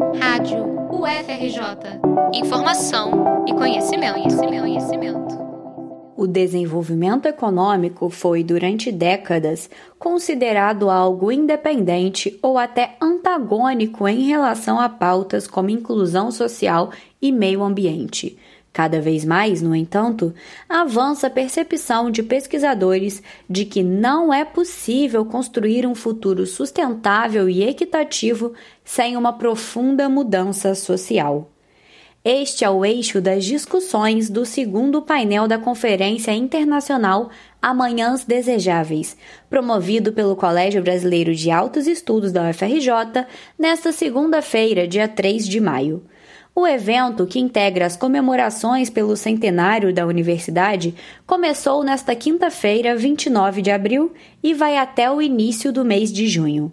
Rádio UFRJ. Informação e conhecimento, conhecimento, conhecimento. O desenvolvimento econômico foi, durante décadas, considerado algo independente ou até antagônico em relação a pautas como inclusão social e meio ambiente. Cada vez mais, no entanto, avança a percepção de pesquisadores de que não é possível construir um futuro sustentável e equitativo sem uma profunda mudança social. Este é o eixo das discussões do segundo painel da Conferência Internacional Amanhãs Desejáveis, promovido pelo Colégio Brasileiro de Altos Estudos da UFRJ, nesta segunda-feira, dia 3 de maio. O evento, que integra as comemorações pelo centenário da universidade, começou nesta quinta-feira, 29 de abril, e vai até o início do mês de junho.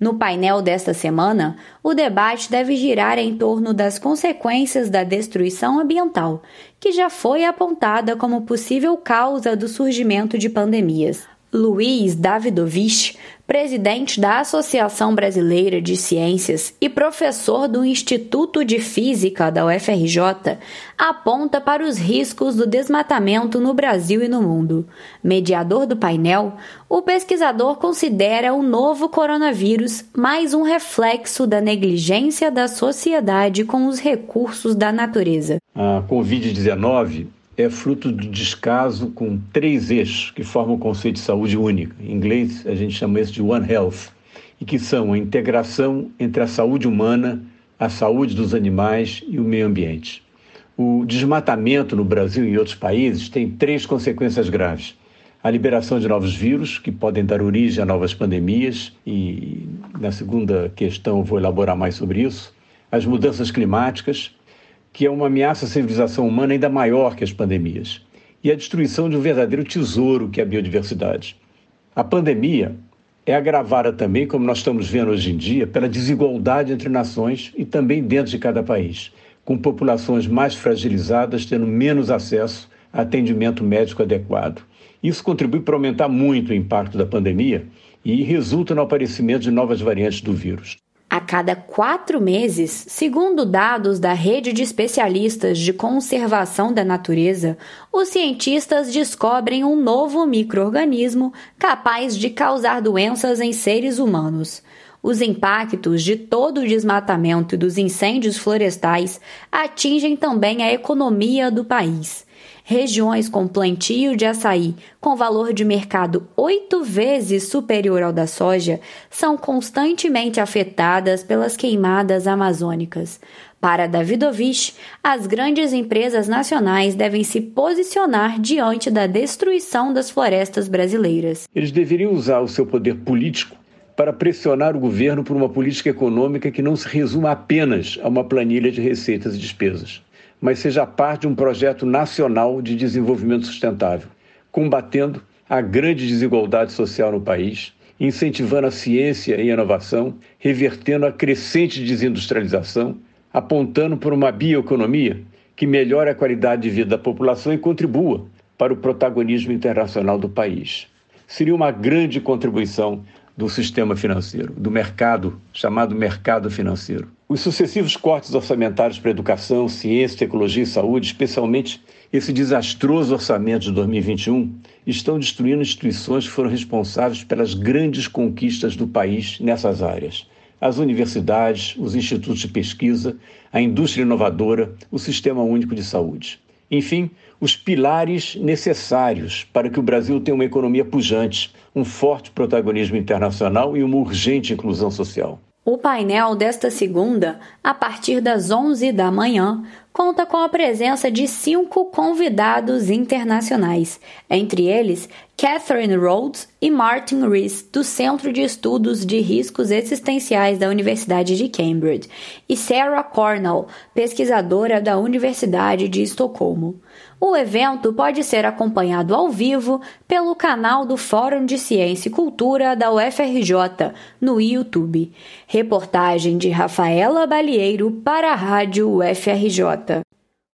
No painel desta semana, o debate deve girar em torno das consequências da destruição ambiental, que já foi apontada como possível causa do surgimento de pandemias. Luiz Davidovich, presidente da Associação Brasileira de Ciências e professor do Instituto de Física da UFRJ, aponta para os riscos do desmatamento no Brasil e no mundo. Mediador do painel, o pesquisador considera o novo coronavírus mais um reflexo da negligência da sociedade com os recursos da natureza. A Covid-19 é fruto do descaso com três eixos que formam o conceito de saúde única. Em inglês, a gente chama isso de One Health, e que são a integração entre a saúde humana, a saúde dos animais e o meio ambiente. O desmatamento no Brasil e em outros países tem três consequências graves. A liberação de novos vírus, que podem dar origem a novas pandemias, e na segunda questão vou elaborar mais sobre isso. As mudanças climáticas, que é uma ameaça à civilização humana ainda maior que as pandemias, e a destruição de um verdadeiro tesouro que é a biodiversidade. A pandemia é agravada também, como nós estamos vendo hoje em dia, pela desigualdade entre nações e também dentro de cada país, com populações mais fragilizadas tendo menos acesso a atendimento médico adequado. Isso contribui para aumentar muito o impacto da pandemia e resulta no aparecimento de novas variantes do vírus. A cada quatro meses, segundo dados da rede de especialistas de conservação da natureza, os cientistas descobrem um novo microorganismo capaz de causar doenças em seres humanos. Os impactos de todo o desmatamento e dos incêndios florestais atingem também a economia do país regiões com plantio de açaí com valor de mercado oito vezes superior ao da soja são constantemente afetadas pelas queimadas amazônicas. Para Davidovich, as grandes empresas nacionais devem se posicionar diante da destruição das florestas brasileiras. Eles deveriam usar o seu poder político para pressionar o governo por uma política econômica que não se resuma apenas a uma planilha de receitas e despesas mas seja parte de um projeto nacional de desenvolvimento sustentável, combatendo a grande desigualdade social no país, incentivando a ciência e a inovação, revertendo a crescente desindustrialização, apontando por uma bioeconomia que melhore a qualidade de vida da população e contribua para o protagonismo internacional do país. Seria uma grande contribuição do sistema financeiro, do mercado, chamado mercado financeiro. Os sucessivos cortes orçamentários para educação, ciência, tecnologia e saúde, especialmente esse desastroso orçamento de 2021, estão destruindo instituições que foram responsáveis pelas grandes conquistas do país nessas áreas. As universidades, os institutos de pesquisa, a indústria inovadora, o Sistema Único de Saúde. Enfim, os pilares necessários para que o Brasil tenha uma economia pujante, um forte protagonismo internacional e uma urgente inclusão social. O painel desta segunda, a partir das 11 da manhã, conta com a presença de cinco convidados internacionais, entre eles Catherine Rhodes e Martin Rees, do Centro de Estudos de Riscos Existenciais da Universidade de Cambridge, e Sarah Cornell, pesquisadora da Universidade de Estocolmo. O evento pode ser acompanhado ao vivo pelo canal do Fórum de Ciência e Cultura da UFRJ no YouTube. Reportagem de Rafaela Balieiro para a Rádio UFRJ.